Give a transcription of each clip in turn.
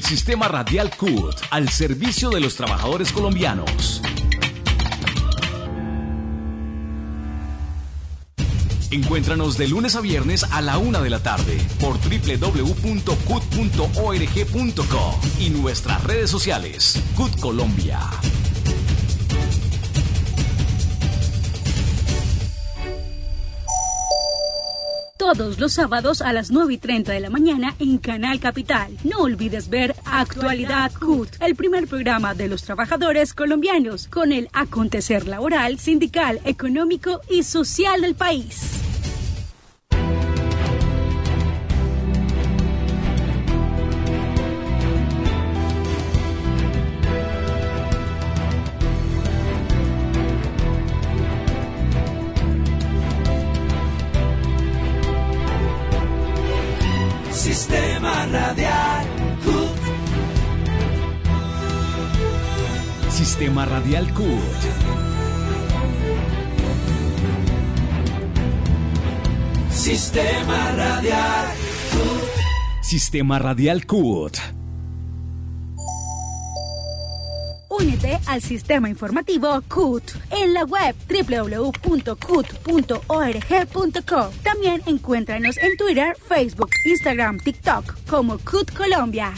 el sistema radial CUT al servicio de los trabajadores colombianos. Encuéntranos de lunes a viernes a la una de la tarde por www.cut.org.co y nuestras redes sociales. CUT Colombia. Todos los sábados a las 9 y 30 de la mañana en Canal Capital. No olvides ver Actualidad CUT, el primer programa de los trabajadores colombianos con el acontecer laboral, sindical, económico y social del país. Radial CUT. Sistema Radial CUT. Sistema Radial CUT. Únete al sistema informativo CUT en la web www.cut.org.co. También encuéntranos en Twitter, Facebook, Instagram, TikTok como CUT Colombia.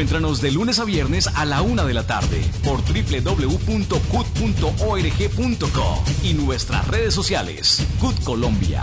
Encuéntranos de lunes a viernes a la una de la tarde por www.cut.org.co y nuestras redes sociales. CUT Colombia.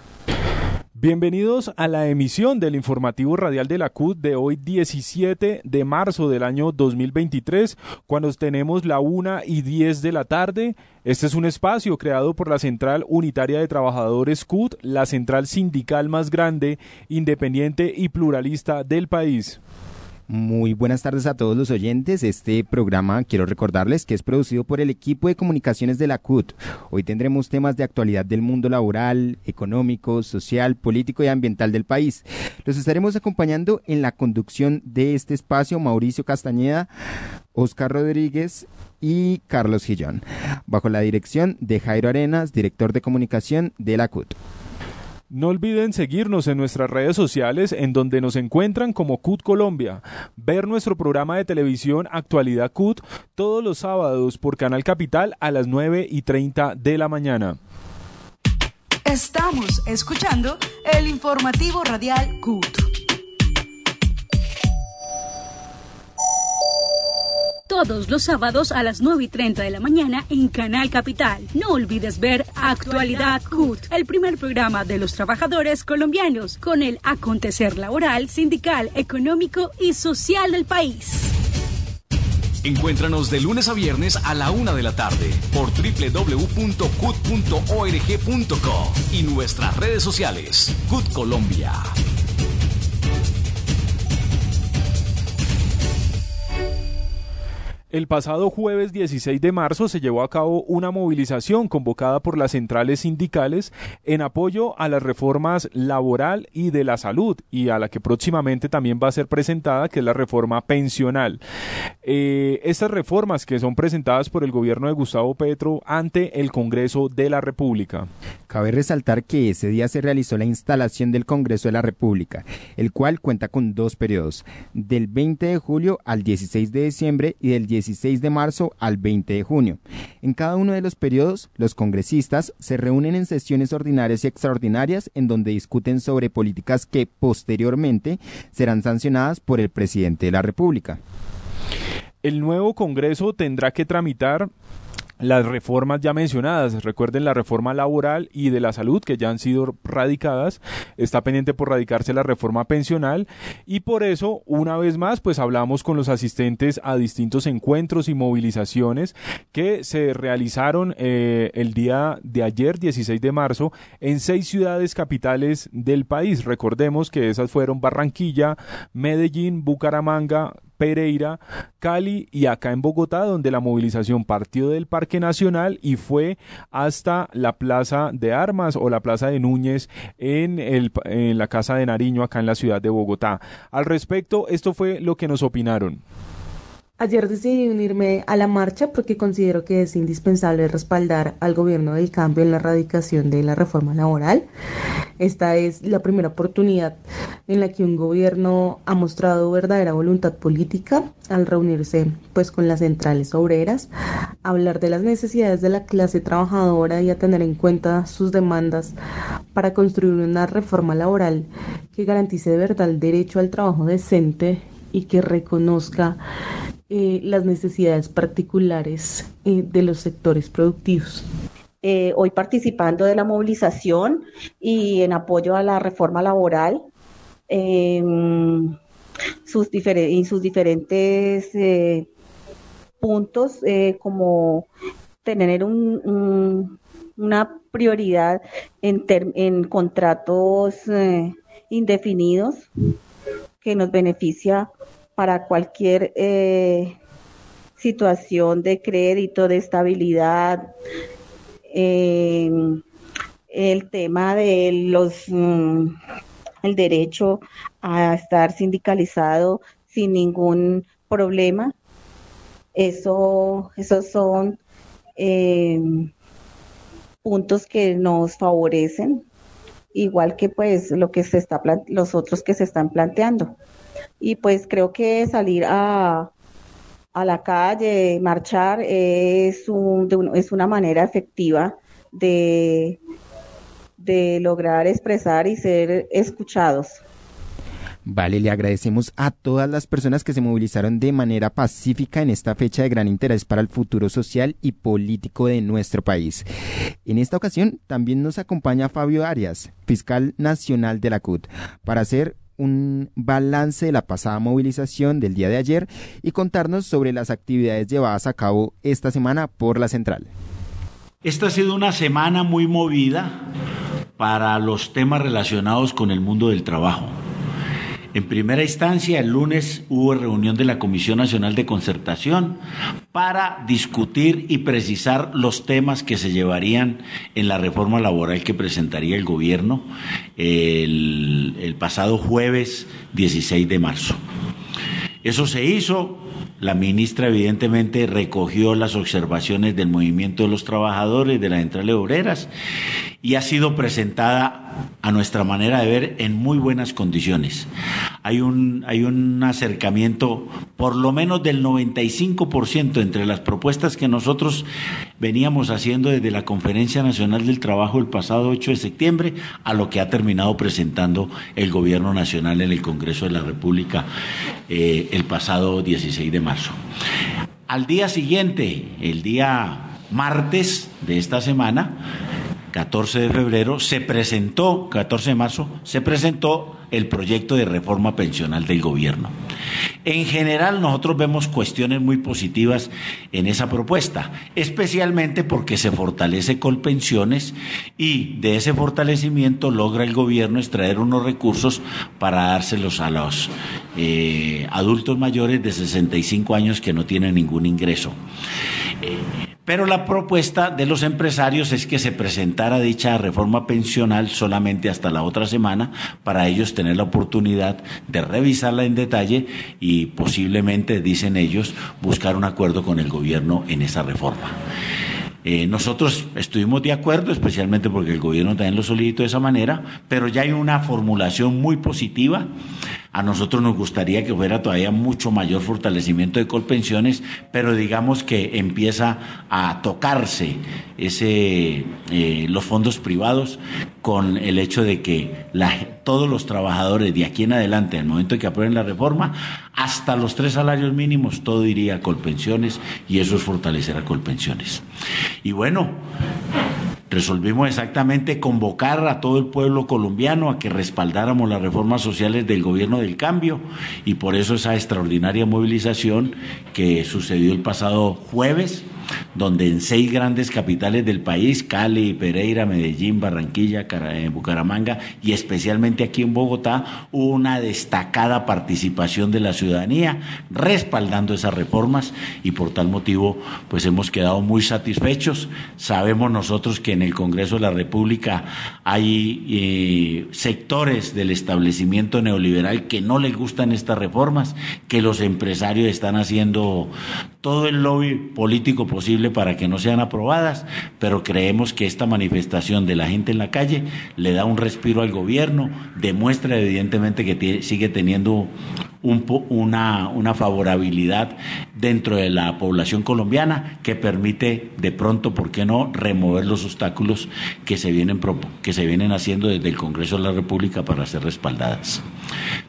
Bienvenidos a la emisión del informativo radial de la CUT de hoy 17 de marzo del año 2023, cuando tenemos la 1 y 10 de la tarde. Este es un espacio creado por la Central Unitaria de Trabajadores CUT, la central sindical más grande, independiente y pluralista del país. Muy buenas tardes a todos los oyentes. Este programa quiero recordarles que es producido por el equipo de comunicaciones de la CUT. Hoy tendremos temas de actualidad del mundo laboral, económico, social, político y ambiental del país. Los estaremos acompañando en la conducción de este espacio Mauricio Castañeda, Oscar Rodríguez y Carlos Gillón, bajo la dirección de Jairo Arenas, director de comunicación de la CUT. No olviden seguirnos en nuestras redes sociales en donde nos encuentran como CUT Colombia, ver nuestro programa de televisión Actualidad CUT todos los sábados por Canal Capital a las 9 y 30 de la mañana. Estamos escuchando el informativo radial CUT. Todos los sábados a las 9 y 30 de la mañana en Canal Capital. No olvides ver Actualidad CUT, el primer programa de los trabajadores colombianos con el acontecer laboral, sindical, económico y social del país. Encuéntranos de lunes a viernes a la una de la tarde por www.cut.org.co y nuestras redes sociales. CUT Colombia. El pasado jueves 16 de marzo se llevó a cabo una movilización convocada por las centrales sindicales en apoyo a las reformas laboral y de la salud y a la que próximamente también va a ser presentada, que es la reforma pensional. Eh, estas reformas que son presentadas por el gobierno de Gustavo Petro ante el Congreso de la República. Cabe resaltar que ese día se realizó la instalación del Congreso de la República, el cual cuenta con dos periodos, del 20 de julio al 16 de diciembre y del 16 de marzo al 20 de junio. En cada uno de los periodos, los congresistas se reúnen en sesiones ordinarias y extraordinarias en donde discuten sobre políticas que posteriormente serán sancionadas por el presidente de la República. El nuevo Congreso tendrá que tramitar las reformas ya mencionadas, recuerden la reforma laboral y de la salud que ya han sido radicadas, está pendiente por radicarse la reforma pensional y por eso una vez más pues hablamos con los asistentes a distintos encuentros y movilizaciones que se realizaron eh, el día de ayer 16 de marzo en seis ciudades capitales del país, recordemos que esas fueron Barranquilla, Medellín, Bucaramanga, Pereira, Cali y acá en Bogotá, donde la movilización partió del Parque Nacional y fue hasta la Plaza de Armas o la Plaza de Núñez en, el, en la Casa de Nariño, acá en la ciudad de Bogotá. Al respecto, esto fue lo que nos opinaron. Ayer decidí unirme a la marcha porque considero que es indispensable respaldar al gobierno del cambio en la erradicación de la reforma laboral. Esta es la primera oportunidad en la que un gobierno ha mostrado verdadera voluntad política al reunirse pues con las centrales obreras, hablar de las necesidades de la clase trabajadora y a tener en cuenta sus demandas para construir una reforma laboral que garantice de verdad el derecho al trabajo decente y que reconozca eh, las necesidades particulares eh, de los sectores productivos. Eh, hoy participando de la movilización y en apoyo a la reforma laboral em, sus sus diferentes puntos como tener un, una prioridad en, en contratos indefinidos que nos beneficia para cualquier eh, situación de crédito, de estabilidad. el tema de los mm, el derecho a estar sindicalizado sin ningún problema. Eso, esos son em, puntos que nos favorecen, igual que pues lo que se está los otros que se están planteando y pues creo que salir a, a la calle, marchar, es, un, es una manera efectiva de, de lograr expresar y ser escuchados. Vale, le agradecemos a todas las personas que se movilizaron de manera pacífica en esta fecha de gran interés para el futuro social y político de nuestro país. En esta ocasión también nos acompaña Fabio Arias, fiscal nacional de la CUT, para hacer un balance de la pasada movilización del día de ayer y contarnos sobre las actividades llevadas a cabo esta semana por la central. Esta ha sido una semana muy movida para los temas relacionados con el mundo del trabajo. En primera instancia, el lunes hubo reunión de la Comisión Nacional de Concertación para discutir y precisar los temas que se llevarían en la reforma laboral que presentaría el gobierno el, pasado jueves 16 de marzo. Eso se hizo, la ministra evidentemente recogió las observaciones del movimiento de los trabajadores de las centrales obreras y ha sido presentada a nuestra manera de ver en muy buenas condiciones. Hay un, hay un acercamiento por lo menos del 95% entre las propuestas que nosotros veníamos haciendo desde la Conferencia Nacional del Trabajo el pasado 8 de septiembre a lo que ha terminado presentando el Gobierno Nacional en el Congreso de la República eh, el pasado 16 de marzo. Al día siguiente, el día martes de esta semana, 14 de febrero, se presentó, 14 de marzo, se presentó el proyecto de reforma pensional del gobierno. En general, nosotros vemos cuestiones muy positivas en esa propuesta, especialmente porque se fortalece Colpensiones y de ese fortalecimiento logra el gobierno extraer unos recursos para dárselos a los eh, adultos mayores de 65 años que no tienen ningún ingreso. Eh, pero la propuesta de los empresarios es que se presentara dicha reforma pensional solamente hasta la otra semana para ellos tener la oportunidad de revisarla en detalle y posiblemente, dicen ellos, buscar un acuerdo con el gobierno en esa reforma. Eh, nosotros estuvimos de acuerdo, especialmente porque el gobierno también lo solicitó de esa manera, pero ya hay una formulación muy positiva a nosotros nos gustaría que fuera todavía mucho mayor fortalecimiento de Colpensiones, pero digamos que empieza a tocarse ese, eh, los fondos privados con el hecho de que todos los trabajadores de aquí en adelante, en el momento en que aprueben la reforma, hasta los tres salarios mínimos, todo iría a Colpensiones y eso es fortalecer a Colpensiones. Y bueno, resolvimos exactamente convocar a todo el pueblo colombiano a que respaldáramos las reformas sociales del gobierno del cambio y por eso esa extraordinaria movilización que sucedió el pasado jueves donde en seis grandes capitales del país, Cali, Pereira, Medellín, Barranquilla, eh, Bucaramanga y especialmente aquí en Bogotá, hubo una destacada participación de la ciudadanía respaldando esas reformas y por tal motivo pues hemos quedado muy satisfechos. Sabemos nosotros que en el Congreso de la República hay eh, sectores del establecimiento neoliberal que no les gustan estas reformas, que los empresarios están haciendo todo el lobby político posible para que no sean aprobadas, pero creemos que esta manifestación de la gente en la calle le da un respiro al gobierno, demuestra evidentemente que sigue teniendo un, una, una favorabilidad dentro de la población colombiana que permite de pronto, ¿por qué no?, remover los obstáculos que se vienen, que se vienen haciendo desde el Congreso de la República para ser respaldadas.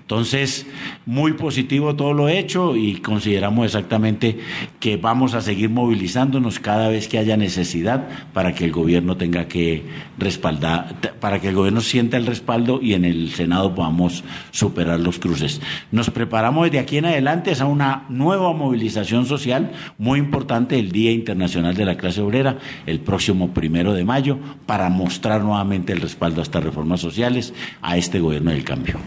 Entonces, muy positivo todo lo hecho y consideramos exactamente que vamos a seguir movilizándonos cada vez que haya necesidad para que el gobierno tenga que respaldar, para que el gobierno sienta el respaldo y en el Senado podamos superar los cruces. Nos preparamos desde aquí en adelante a una nueva movilización social muy importante el Día Internacional de la Clase Obrera, el próximo primero de mayo, para mostrar nuevamente el respaldo a estas reformas sociales, a este gobierno del cambio.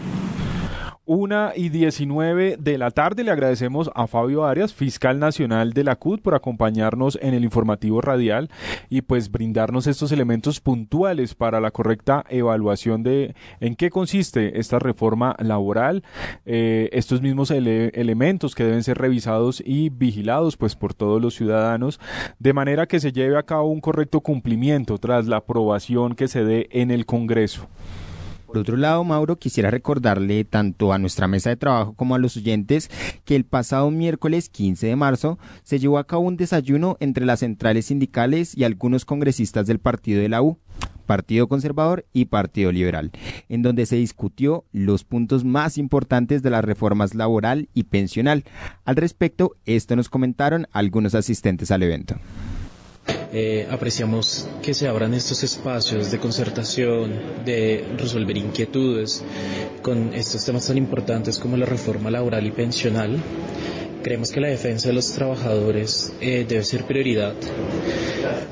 Una y diecinueve de la tarde le agradecemos a Fabio Arias, fiscal nacional de la CUT, por acompañarnos en el informativo radial y pues brindarnos estos elementos puntuales para la correcta evaluación de en qué consiste esta reforma laboral, eh, estos mismos elementos que deben ser revisados y vigilados pues por todos los ciudadanos, de manera que se lleve a cabo un correcto cumplimiento tras la aprobación que se dé en el Congreso. Por otro lado, Mauro, quisiera recordarle tanto a nuestra mesa de trabajo como a los oyentes que el pasado miércoles 15 de marzo se llevó a cabo un desayuno entre las centrales sindicales y algunos congresistas del partido de la U. Partido Conservador y Partido Liberal, en donde se discutió los puntos más importantes de las reformas laboral y pensional. Al respecto, esto nos comentaron algunos asistentes al evento. Eh, apreciamos que se abran estos espacios de concertación, de resolver inquietudes con estos temas tan importantes como la reforma laboral y pensional. Creemos que la defensa de los trabajadores eh, debe ser prioridad.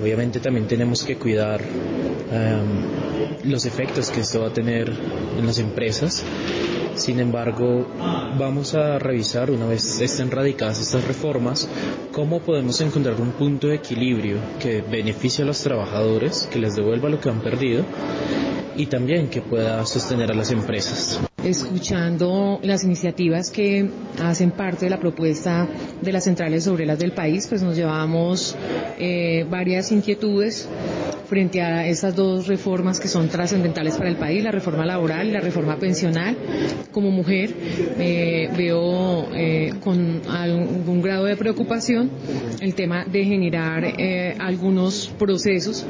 Obviamente también tenemos que cuidar em, los efectos que esto va a tener en las empresas. Sin embargo, vamos a revisar una vez estén radicadas estas reformas, cómo podemos encontrar un punto de equilibrio que beneficie a los trabajadores, que les devuelva lo que han perdido y también que pueda sostener a las empresas. Escuchando las iniciativas que hacen parte de la propuesta de las centrales obreras del país, pues nos llevamos eh, varias inquietudes frente a esas dos reformas que son trascendentales para el país, la reforma laboral y la reforma pensional. Como mujer eh, veo eh, con algún grado de preocupación el tema de generar algunos procesos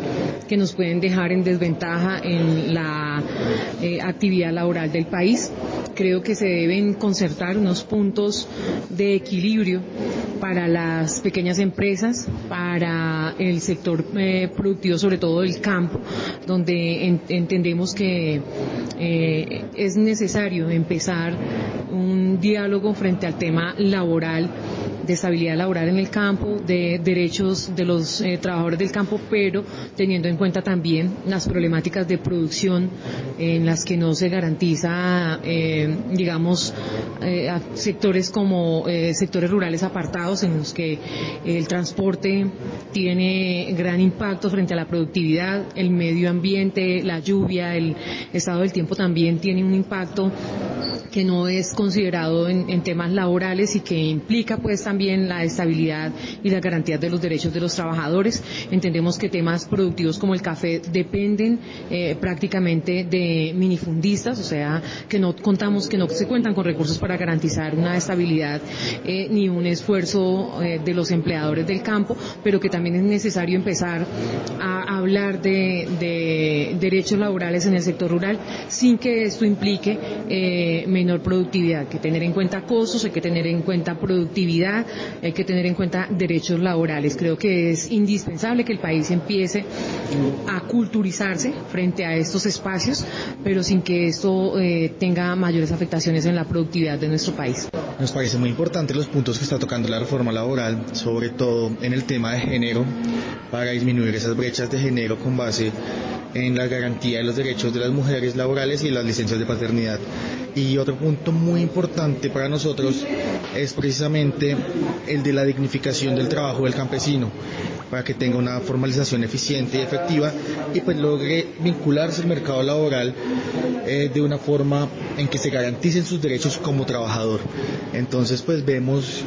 que nos pueden dejar en desventaja en la actividad laboral del país. Creo que se deben concertar unos puntos de equilibrio para las pequeñas empresas, para el sector productivo, sobre todo del campo, donde entendemos que eh, es necesario empezar un diálogo frente al tema laboral de estabilidad laboral en el campo, de derechos de los eh, trabajadores del campo, pero teniendo en cuenta también las problemáticas de producción en las que no se garantiza, eh, digamos, eh, sectores como sectores rurales apartados en los que el transporte tiene gran impacto frente a la productividad, el medio ambiente, la lluvia, el estado del tiempo también tiene un impacto que no es considerado en, en temas laborales y que implica pues también la estabilidad y las garantías de los derechos de los trabajadores. Entendemos que temas productivos como el café dependen eh, prácticamente de minifundistas, o sea, que no contamos, que no se cuentan con recursos para garantizar una estabilidad eh, ni un esfuerzo eh, de los empleadores del campo, pero que también es necesario empezar a hablar de, de derechos laborales en el sector rural sin que esto implique menor productividad, que tener en cuenta costos, hay que tener en cuenta productividad, hay que tener en cuenta derechos laborales. Creo que es indispensable que el país empiece a culturizarse frente a estos espacios, pero sin que esto eh, tenga mayores afectaciones en la productividad de nuestro país. Nos parece muy importante los puntos que está tocando la reforma laboral, sobre todo en el tema de género, para disminuir esas brechas de género con base en la garantía de los derechos de las mujeres laborales y las licencias de paternidad. Y otro punto muy importante para nosotros es precisamente el de la dignificación del trabajo del campesino para que tenga una formalización eficiente y efectiva y pues logre vincularse al mercado laboral eh, de una forma en que se garanticen sus derechos como trabajador. Entonces pues vemos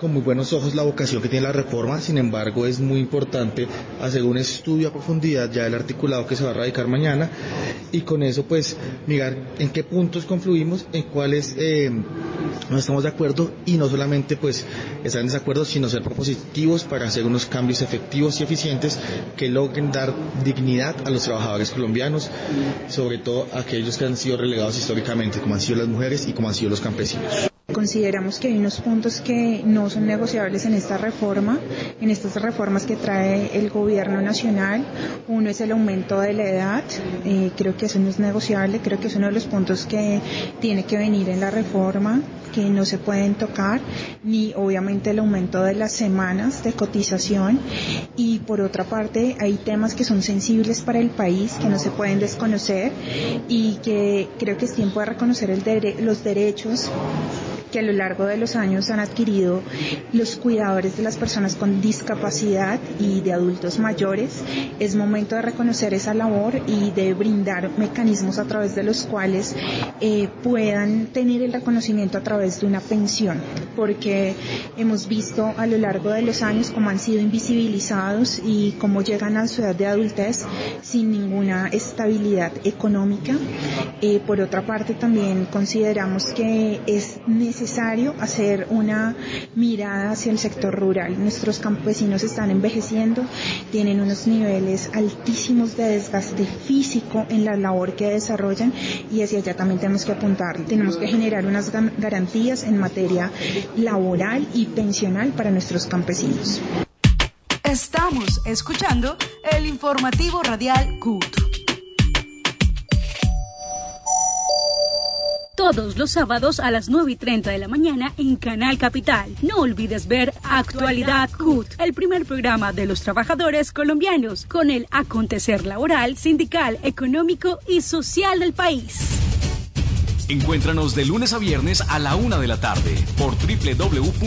con muy buenos ojos la vocación que tiene la reforma, sin embargo es muy importante hacer un estudio a profundidad ya del articulado que se va a radicar mañana y con eso pues mirar en qué puntos confluimos, en cuáles eh, no estamos de acuerdo y no solamente pues estar en desacuerdo, sino ser propositivos para hacer unos cambios efectivos y eficientes que logren dar dignidad a los trabajadores colombianos, sobre todo a aquellos que han sido relegados históricamente, como han sido las mujeres y como han sido los campesinos. Consideramos que hay unos puntos que no son negociables en esta reforma, en estas reformas que trae el gobierno nacional. Uno es el aumento de la edad, eh, creo que eso no es negociable, creo que es uno de los puntos que tiene que venir en la reforma que no se pueden tocar, ni obviamente el aumento de las semanas de cotización. Y por otra parte, hay temas que son sensibles para el país, que no se pueden desconocer y que creo que es tiempo de reconocer el los derechos que a lo largo de los años han adquirido los cuidadores de las personas con discapacidad y de adultos mayores. Es momento de reconocer esa labor y de brindar mecanismos a través de los cuales eh, puedan tener el reconocimiento a través de una pensión, porque hemos visto a lo largo de los años cómo han sido invisibilizados y cómo llegan a su edad de adultez sin ninguna estabilidad económica. Eh, por otra parte, también consideramos que es necesario hacer una mirada hacia el sector rural. Nuestros campesinos están envejeciendo, tienen unos niveles altísimos de desgaste físico en la labor que desarrollan y hacia allá también tenemos que apuntar. Tenemos que generar unas garantías en materia laboral y pensional para nuestros campesinos. Estamos escuchando el informativo radial CUT. Todos los sábados a las 9 y 30 de la mañana en Canal Capital. No olvides ver Actualidad CUT, el primer programa de los trabajadores colombianos, con el acontecer laboral, sindical, económico y social del país. Encuéntranos de lunes a viernes a la una de la tarde por www.cut.org.co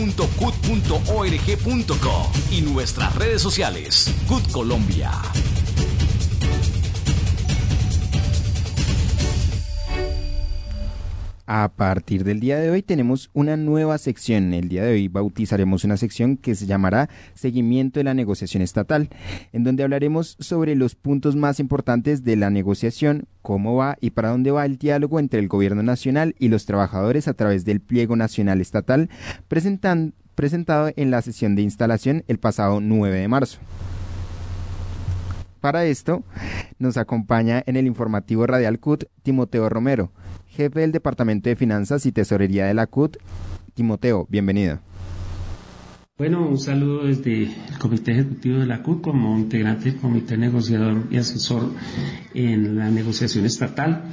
y nuestras redes sociales. CUT Colombia. A partir del día de hoy tenemos una nueva sección. El día de hoy bautizaremos una sección que se llamará Seguimiento de la negociación estatal, en donde hablaremos sobre los puntos más importantes de la negociación, cómo va y para dónde va el diálogo entre el gobierno nacional y los trabajadores a través del pliego nacional estatal presentado en la sesión de instalación el pasado 9 de marzo. Para esto nos acompaña en el informativo Radial CUT Timoteo Romero, jefe del Departamento de Finanzas y Tesorería de la CUT. Timoteo, bienvenido. Bueno, un saludo desde el Comité Ejecutivo de la CUT como integrante del Comité Negociador y Asesor en la negociación estatal.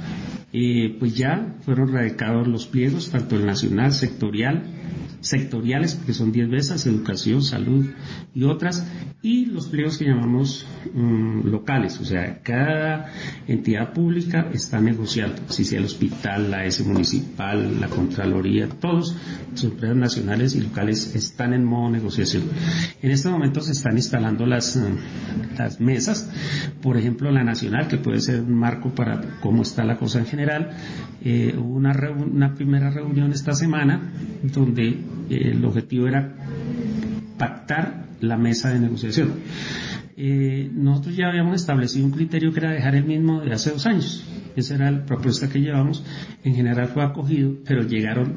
Eh, pues ya fueron radicados los pliegos, tanto el nacional, sectorial, sectoriales, porque son 10 veces, educación, salud y otras, y los pliegos que llamamos mm, locales, o sea, cada entidad pública está negociando, si sea el hospital, la S municipal, la Contraloría, todos los empresas nacionales y locales están en modo negociación. En este momento se están instalando las, mm, las mesas, por ejemplo, la nacional, que puede ser un marco para cómo está la cosa en general, eh, hubo una, una primera reunión esta semana donde el objetivo era pactar la mesa de negociación. Eh, nosotros ya habíamos establecido un criterio que era dejar el mismo de hace dos años. Esa era la propuesta que llevamos. En general fue acogido, pero llegaron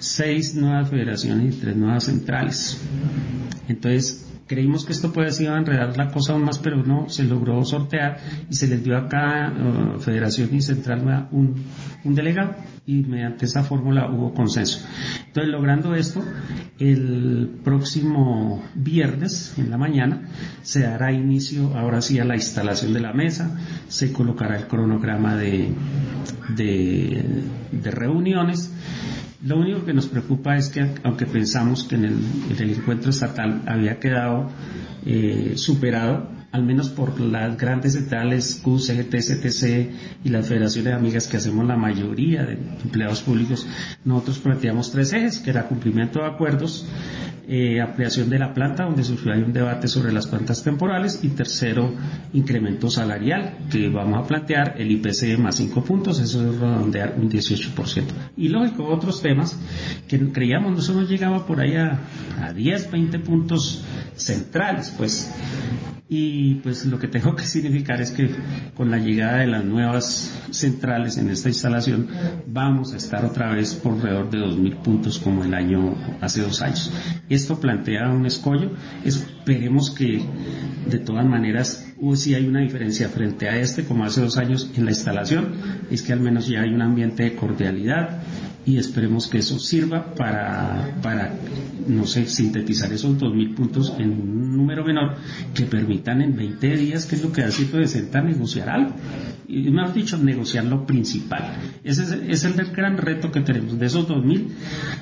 seis nuevas federaciones y tres nuevas centrales. Entonces, Creímos que esto puede ser enredar la cosa aún más, pero no, se logró sortear y se les dio a cada uh, federación y central un, un delegado y mediante esa fórmula hubo consenso. Entonces, logrando esto, el próximo viernes en la mañana se dará inicio ahora sí a la instalación de la mesa, se colocará el cronograma de, de reuniones lo único que nos preocupa es que, aunque pensamos que en el, encuentro estatal había quedado eh, superado, al menos por las grandes centrales Q, CGT, CTC y las federaciones de amigas que hacemos la mayoría de empleados públicos, nosotros planteamos tres ejes, que era cumplimiento de acuerdos, eh, ampliación de la planta, donde surgió ahí un debate sobre las plantas temporales, y tercero, incremento salarial, que vamos a plantear el IPC más 5 puntos, eso es redondear un 18%. Y lógico, otros temas que creíamos, eso no llegaba por ahí a, a 10, 20 puntos centrales, pues y pues lo que tengo que significar es que con la llegada de las nuevas centrales en esta instalación vamos a estar otra vez por alrededor de 2.000 puntos como el año hace dos años. Esto plantea un escollo. Esperemos que de todas maneras si hay una diferencia frente a este como hace dos años en la instalación es que al menos ya hay un ambiente de cordialidad y esperemos que eso sirva para, para no sé, sintetizar esos 2.000 puntos en un número menor que permitan en 20 días, que es lo que da de Senta, negociar algo. Y mejor dicho, negociar lo principal. Ese es, el gran reto que tenemos. De esos 2.000,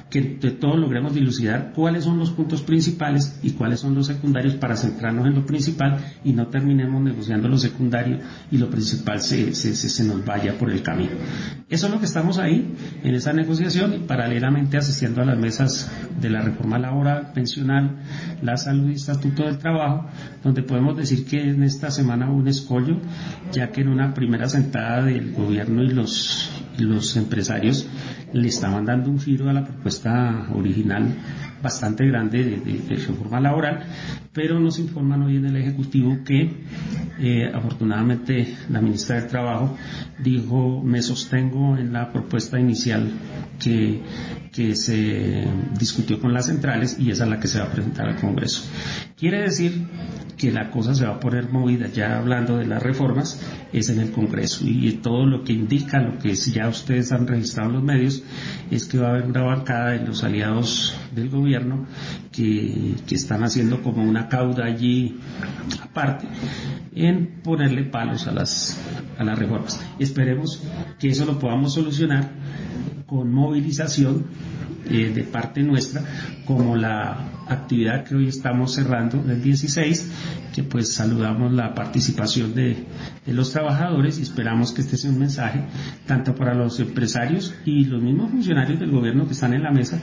que de todos logremos dilucidar cuáles son los puntos principales y cuáles son los secundarios para centrarnos en lo principal y no terminemos negociando lo secundario y lo principal se, se, se nos vaya por el camino. Eso es lo que estamos ahí, en esa negociación y paralelamente asistiendo a las mesas de la reforma laboral, pensional, la salud y estatuto del trabajo, donde podemos decir que en esta semana hubo un escollo, ya que en una primera sentada del gobierno y los, los empresarios le estaban dando un giro a la propuesta original bastante grande de, reforma laboral, pero nos informan hoy en el Ejecutivo que eh, afortunadamente la ministra del Trabajo dijo me sostengo en la propuesta inicial que, que se discutió con las centrales y esa es la que se va a presentar al Congreso. Quiere decir que la cosa se va a poner movida, ya hablando de las reformas, es en el Congreso. Y todo lo que indica, lo que ya ustedes han registrado en los medios, es que va a haber una bancada de los aliados del gobierno que, están haciendo como una cauda allí aparte en ponerle palos a las, a las reformas. Esperemos que eso lo podamos solucionar con movilización eh, de parte nuestra, como la actividad que hoy estamos cerrando del 16, que pues saludamos la participación de, de, los trabajadores y esperamos que este sea un mensaje tanto para los empresarios y los mismos funcionarios del gobierno que están en la mesa,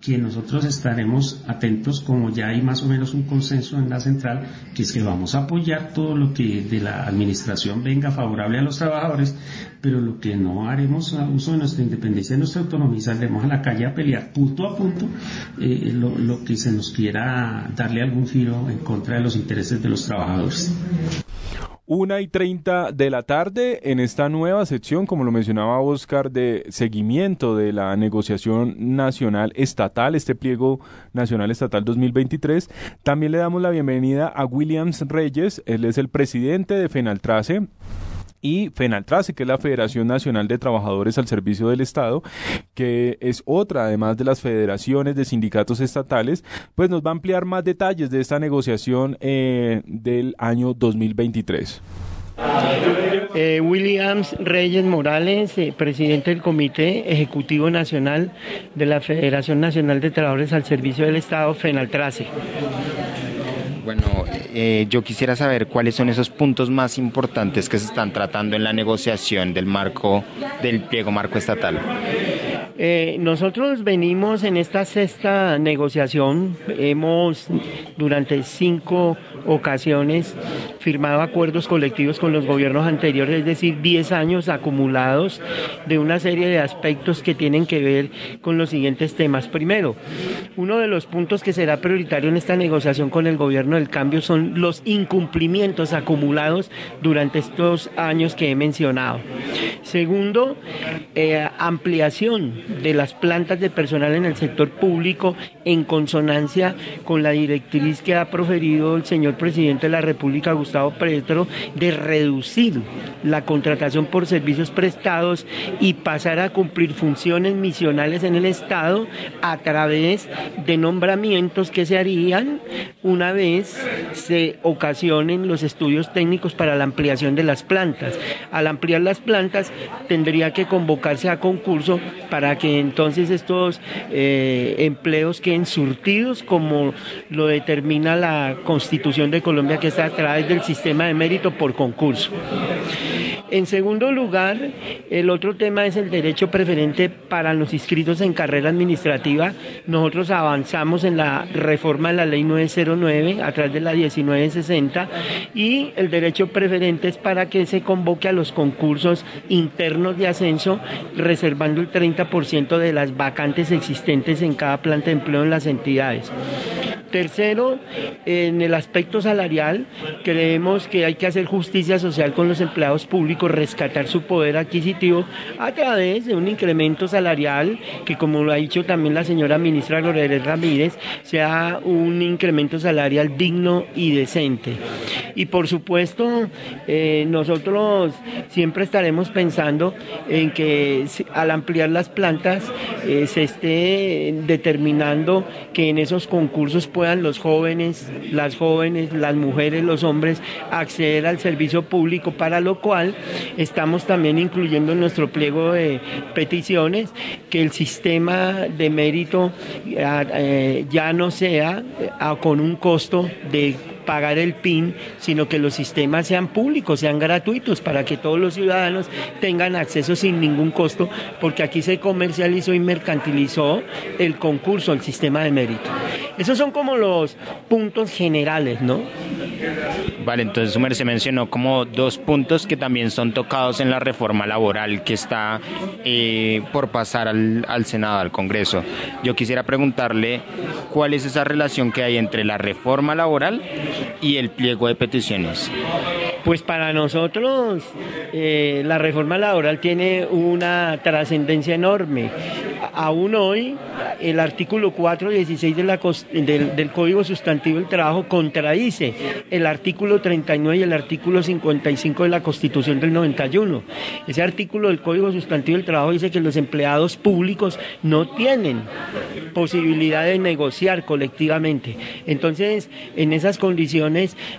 que nosotros estaremos atentos como ya hay más o menos un consenso en la central, que es que vamos a apoyar todo lo que de la administración venga favorable a los trabajadores, pero lo que no haremos a uso de nuestra independencia, de nuestra autonomía, saldremos a la calle a pelear punto a punto eh, lo, lo que se nos quiera darle algún giro en contra de los intereses de los trabajadores. Una y treinta de la tarde en esta nueva sección, como lo mencionaba Oscar, de seguimiento de la negociación nacional estatal, este pliego nacional estatal 2023. También le damos la bienvenida a Williams Reyes, él es el presidente de Fenaltrace y FENALTRACE, que es la Federación Nacional de Trabajadores al Servicio del Estado, que es otra, además de las federaciones de sindicatos estatales, pues nos va a ampliar más detalles de esta negociación eh, del año 2023. Eh, Williams Reyes Morales, eh, presidente del Comité Ejecutivo Nacional de la Federación Nacional de Trabajadores al Servicio del Estado, FENALTRACE. Bueno, eh, yo quisiera saber cuáles son esos puntos más importantes que se están tratando en la negociación del marco del pliego marco estatal. Eh, nosotros venimos en esta sexta negociación, hemos durante cinco ocasiones firmado acuerdos colectivos con los gobiernos anteriores, es decir, 10 años acumulados de una serie de aspectos que tienen que ver con los siguientes temas. Primero, uno de los puntos que será prioritario en esta negociación con el gobierno del cambio son los incumplimientos acumulados durante estos años que he mencionado. Segundo, eh, ampliación de las plantas de personal en el sector público en consonancia con la directriz que ha proferido el señor presidente de la República, Gustavo Petro, de reducir la contratación por servicios prestados y pasar a cumplir funciones misionales en el Estado a través de nombramientos que se harían una vez se ocasionen los estudios técnicos para la ampliación de las plantas. Al ampliar las plantas tendría que convocarse a concurso para que entonces estos eh, empleos queden surtidos como lo determina la Constitución de Colombia que está a través del sistema de mérito por concurso. En segundo lugar, el otro tema es el derecho preferente para los inscritos en carrera administrativa. Nosotros avanzamos en la reforma de la ley 909 a través de la 1960 y el derecho preferente es para que se convoque a los concursos internos de ascenso reservando el 30% de las vacantes existentes en cada planta de empleo en las entidades. Tercero, en el aspecto salarial, creemos que hay que hacer justicia social con los empleados públicos, rescatar su poder adquisitivo a través de un incremento salarial que, como lo ha dicho también la señora ministra Lorena Ramírez, sea un incremento salarial digno y decente. Y por supuesto, eh, nosotros siempre estaremos pensando en que al ampliar las plantas eh, se esté determinando que en esos concursos puedan los jóvenes, las jóvenes, las mujeres, los hombres acceder al servicio público, para lo cual estamos también incluyendo en nuestro pliego de peticiones que el sistema de mérito eh, ya no sea con un costo de pagar el PIN, sino que los sistemas sean públicos, sean gratuitos, para que todos los ciudadanos tengan acceso sin ningún costo, porque aquí se comercializó y mercantilizó el concurso, el sistema de mérito. Esos son como los puntos generales, ¿no? Vale, entonces Sumer se mencionó como dos puntos que también son tocados en la reforma laboral que está eh, por pasar al, al Senado, al Congreso. Yo quisiera preguntarle cuál es esa relación que hay entre la reforma laboral y el pliego de peticiones. Pues para nosotros eh, la reforma laboral tiene una trascendencia enorme. Aún hoy el artículo 416 de la, del, del, Código Sustantivo del Trabajo contradice el artículo 39 y el artículo 55 de la Constitución del 91. Ese artículo del Código Sustantivo del Trabajo dice que los empleados públicos no tienen posibilidad de negociar colectivamente. Entonces, en esas condiciones,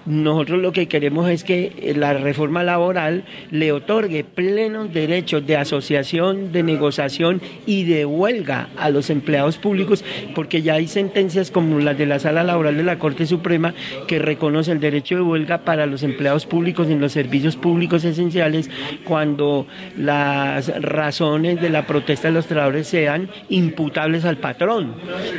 nosotros lo que queremos es que la reforma laboral le otorgue plenos derechos de asociación, de negociación y de huelga a los empleados públicos, porque ya hay sentencias como las de la Sala Laboral de la Corte Suprema que reconoce el derecho de huelga para los empleados públicos en los servicios públicos esenciales cuando las razones de la protesta de los trabajadores sean imputables al patrón.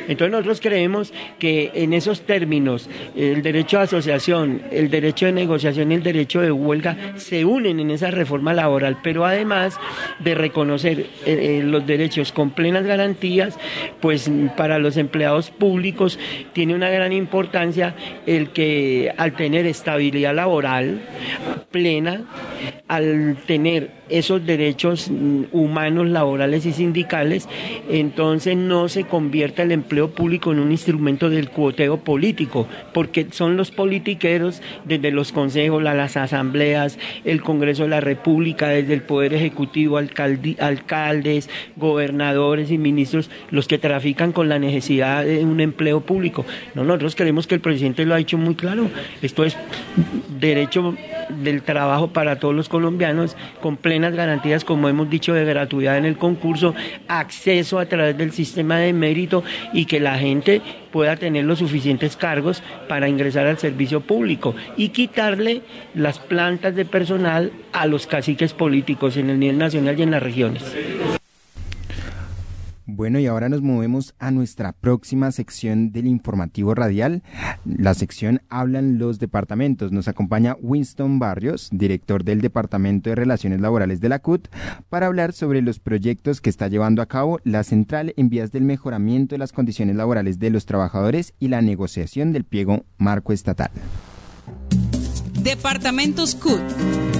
Entonces nosotros creemos que en esos términos el derecho de asociación, el derecho de negociación y el derecho de huelga se unen en esa reforma laboral, pero además de reconocer eh, eh, los derechos con plenas garantías, pues para los empleados públicos tiene una gran importancia el que al tener estabilidad laboral plena, al tener esos derechos mm, humanos, laborales y sindicales, entonces no se convierta el empleo público en un instrumento del cuoteo político, porque son los politiqueros desde los consejos, las asambleas, el Congreso de la República, desde el Poder Ejecutivo, alcaldes, gobernadores y ministros, los que trafican con la necesidad de un empleo público. No, nosotros creemos que el presidente lo ha hecho muy claro. Esto es derecho del trabajo para todos los colombianos, con plenas garantías, como hemos dicho, de gratuidad en el concurso, acceso a través del sistema de mérito y que la gente pueda tener los suficientes cargos para ingresar al servicio público y quitarle las plantas de personal a los caciques políticos en el nivel nacional y en las regiones. Bueno, y ahora nos movemos a nuestra próxima sección del informativo radial. La sección Hablan los departamentos. Nos acompaña Winston Barrios, director del Departamento de Relaciones Laborales de la CUT, para hablar sobre los proyectos que está llevando a cabo la central en vías del mejoramiento de las condiciones laborales de los trabajadores y la negociación del pliego marco estatal. Departamentos CUT.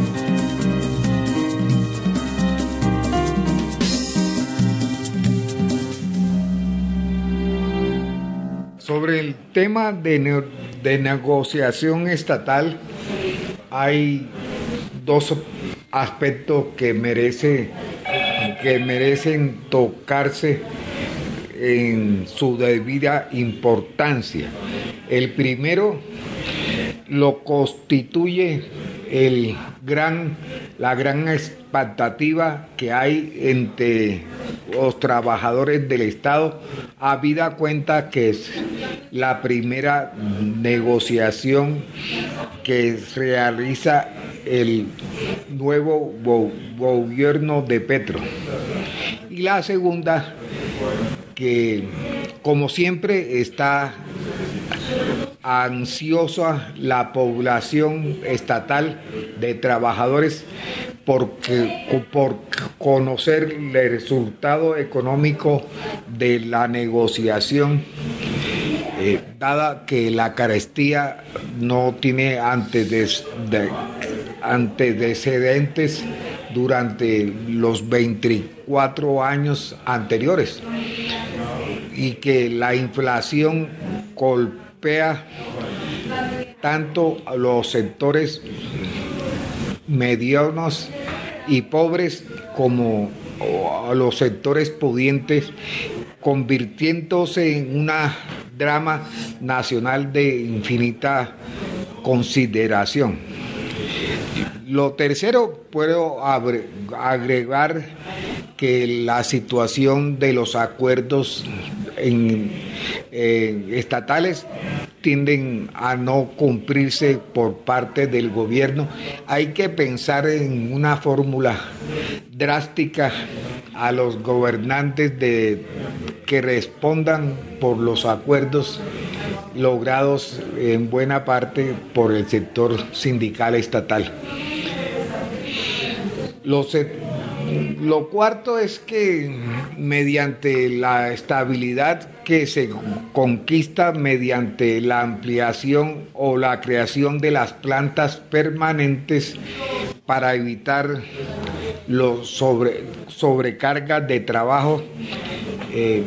Sobre el tema de, de negociación estatal, hay dos aspectos que, merece, que merecen tocarse en su debida importancia. El primero lo constituye el gran, la gran expectativa que hay entre los trabajadores del Estado, habida cuenta que es la primera negociación que realiza el nuevo gobierno de Petro. Y la segunda, que como siempre está ansiosa la población estatal de trabajadores porque, por conocer el resultado económico de la negociación, eh, dada que la carestía no tiene antecedes, de, antecedentes durante los 24 años anteriores y que la inflación tanto a los sectores medianos y pobres como a los sectores pudientes, convirtiéndose en una drama nacional de infinita consideración. Lo tercero, puedo agregar que la situación de los acuerdos estatales tienden a no cumplirse por parte del gobierno. Hay que pensar en una fórmula drástica a los gobernantes de que respondan por los acuerdos logrados en buena parte por el sector sindical estatal. Lo cuarto es que mediante la estabilidad que se conquista mediante la ampliación o la creación de las plantas permanentes para evitar los sobre, sobrecargas de trabajo, eh,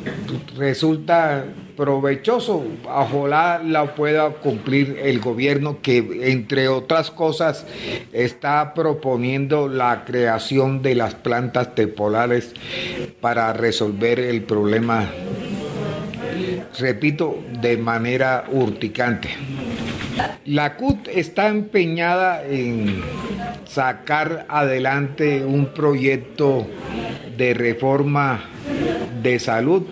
resulta provechoso. Ojalá la pueda cumplir el gobierno que, entre otras cosas, está proponiendo la creación de las plantas temporales para resolver el problema, repito, de manera urticante. La CUT está empeñada en sacar adelante un proyecto de reforma de salud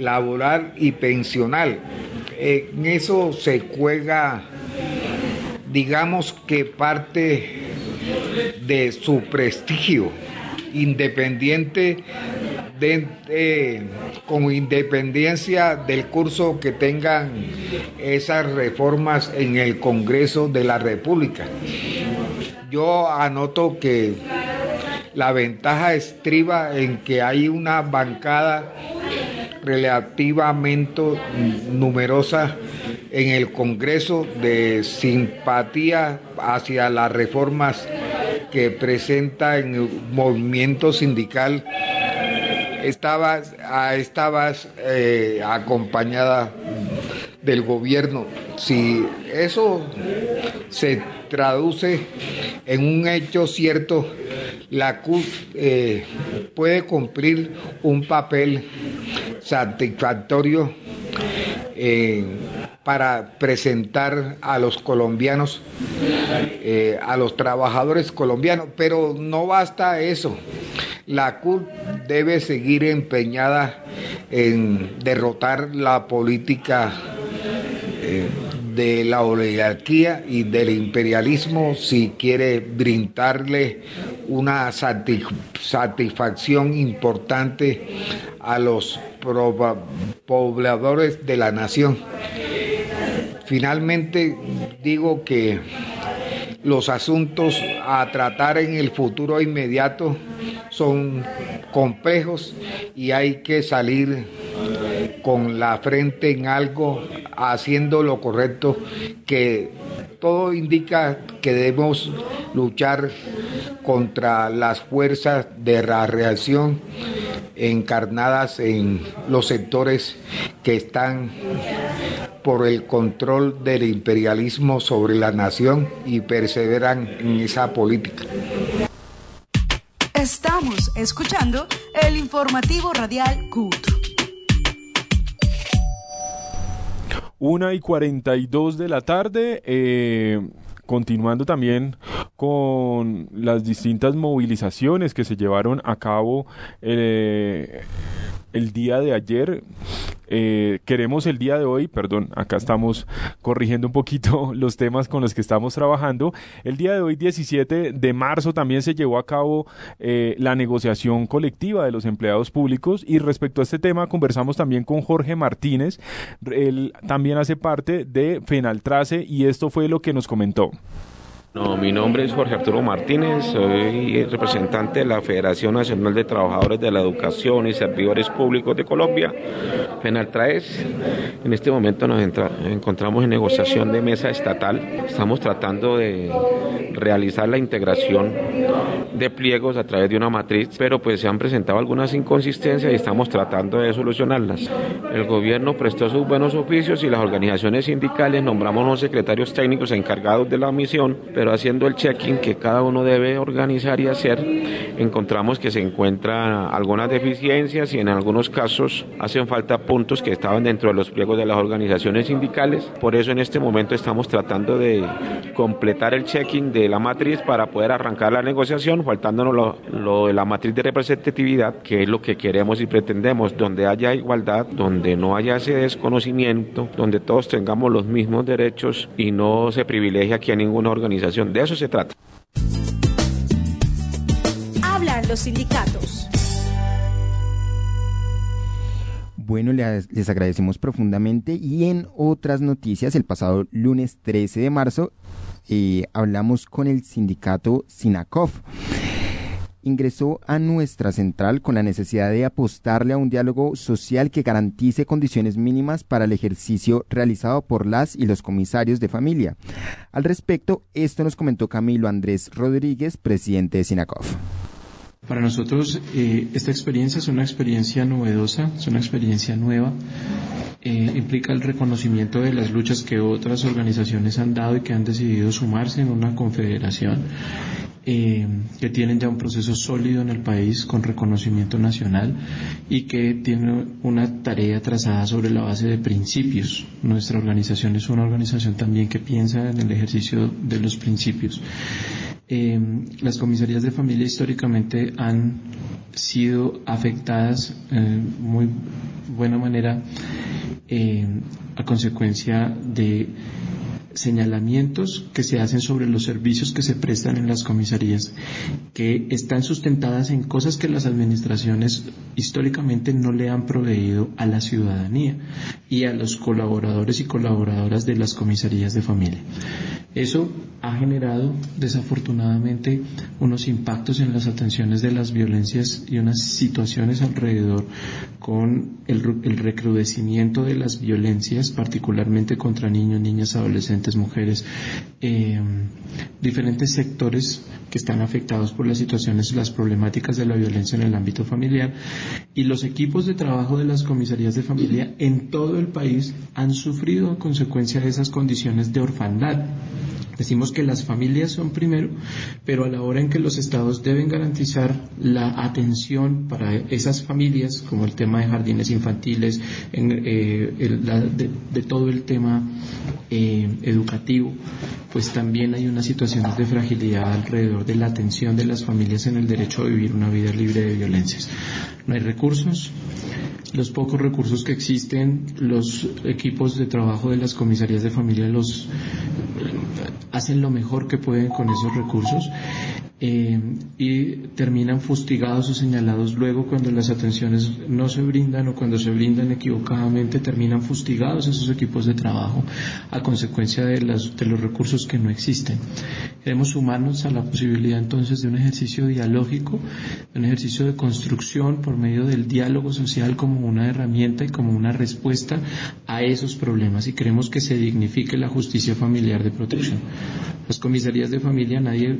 laboral y pensional. En eso se juega, digamos que parte de su prestigio, independiente de, eh, con independencia del curso que tengan esas reformas en el Congreso de la República. Yo anoto que la ventaja estriba en que hay una bancada relativamente numerosa en el Congreso de simpatía hacia las reformas que presenta en el movimiento sindical. Estabas, estabas eh, acompañada del gobierno. Si eso se traduce en un hecho cierto, la CUT eh, puede cumplir un papel satisfactorio eh, para presentar a los colombianos, eh, a los trabajadores colombianos, pero no basta eso. La CUT debe seguir empeñada en derrotar la política de la oligarquía y del imperialismo si quiere brindarle una satisfacción importante a los pobladores de la nación. Finalmente digo que los asuntos a tratar en el futuro inmediato son complejos y hay que salir con la frente en algo, haciendo lo correcto, que todo indica que debemos luchar contra las fuerzas de la reacción encarnadas en los sectores que están por el control del imperialismo sobre la nación y perseveran en esa política. Estamos escuchando el informativo radial CUT. Una y 42 de la tarde. Eh, continuando también con las distintas movilizaciones que se llevaron a cabo eh, el día de ayer. Eh, queremos el día de hoy, perdón, acá estamos corrigiendo un poquito los temas con los que estamos trabajando. El día de hoy, 17 de marzo, también se llevó a cabo eh, la negociación colectiva de los empleados públicos y respecto a este tema conversamos también con Jorge Martínez. Él también hace parte de Fenaltrace y esto fue lo que nos comentó. No, mi nombre es Jorge Arturo Martínez, soy representante de la Federación Nacional de Trabajadores de la Educación y Servidores Públicos de Colombia, FENALTRAES. En este momento nos encontramos en negociación de mesa estatal. Estamos tratando de realizar la integración de pliegos a través de una matriz, pero pues se han presentado algunas inconsistencias y estamos tratando de solucionarlas. El gobierno prestó sus buenos oficios y las organizaciones sindicales nombramos unos secretarios técnicos encargados de la misión pero haciendo el checking que cada uno debe organizar y hacer, encontramos que se encuentran algunas deficiencias y en algunos casos hacen falta puntos que estaban dentro de los pliegos de las organizaciones sindicales. Por eso en este momento estamos tratando de completar el checking de la matriz para poder arrancar la negociación, faltándonos lo, lo de la matriz de representatividad, que es lo que queremos y pretendemos, donde haya igualdad, donde no haya ese desconocimiento, donde todos tengamos los mismos derechos y no se privilegie aquí a ninguna organización. De eso se trata. Hablan los sindicatos. Bueno, les, les agradecemos profundamente y en otras noticias, el pasado lunes 13 de marzo eh, hablamos con el sindicato SINACOF ingresó a nuestra central con la necesidad de apostarle a un diálogo social que garantice condiciones mínimas para el ejercicio realizado por las y los comisarios de familia. Al respecto, esto nos comentó Camilo Andrés Rodríguez, presidente de SINACOF. Para nosotros eh, esta experiencia es una experiencia novedosa, es una experiencia nueva. Eh, implica el reconocimiento de las luchas que otras organizaciones han dado y que han decidido sumarse en una confederación eh, que tienen ya un proceso sólido en el país con reconocimiento nacional y que tiene una tarea trazada sobre la base de principios. Nuestra organización es una organización también que piensa en el ejercicio de los principios. Eh, las comisarías de familia históricamente han sido afectadas en muy buena manera eh, a consecuencia de señalamientos que se hacen sobre los servicios que se prestan en las comisarías, que están sustentadas en cosas que las administraciones históricamente no le han proveído a la ciudadanía y a los colaboradores y colaboradoras de las comisarías de familia. Eso ha generado desafortunadamente unos impactos en las atenciones de las violencias y unas situaciones alrededor con el, recrudecimiento de las violencias, particularmente contra niños, niñas, adolescentes, mujeres, eh, diferentes sectores que están afectados por las situaciones, las problemáticas de la violencia en el ámbito familiar y los equipos de trabajo de las comisarías de familia en todo el país han sufrido a consecuencia de esas condiciones de orfandad. Decimos que las familias son primero, pero a la hora en que los estados deben garantizar la atención para esas familias, como el tema de jardines infantiles, eh, de, todo el tema eh, educativo, pues también hay unas situaciones de fragilidad alrededor de la atención de las familias en el derecho a vivir una vida libre de violencias. No hay recursos, los pocos recursos que existen, los equipos de trabajo de las comisarías de familia los hacen lo mejor que pueden con esos recursos eh, y terminan fustigados o señalados luego cuando las atenciones no se brindan o cuando se brindan equivocadamente terminan fustigados esos equipos de trabajo a consecuencia de, las, de los recursos que no existen. Queremos sumarnos a la posibilidad entonces de un ejercicio dialógico, un ejercicio de construcción por medio del diálogo social como una herramienta y como una respuesta a esos problemas y queremos que se dignifique la justicia familiar de protección. Las comisarías de familia, nadie,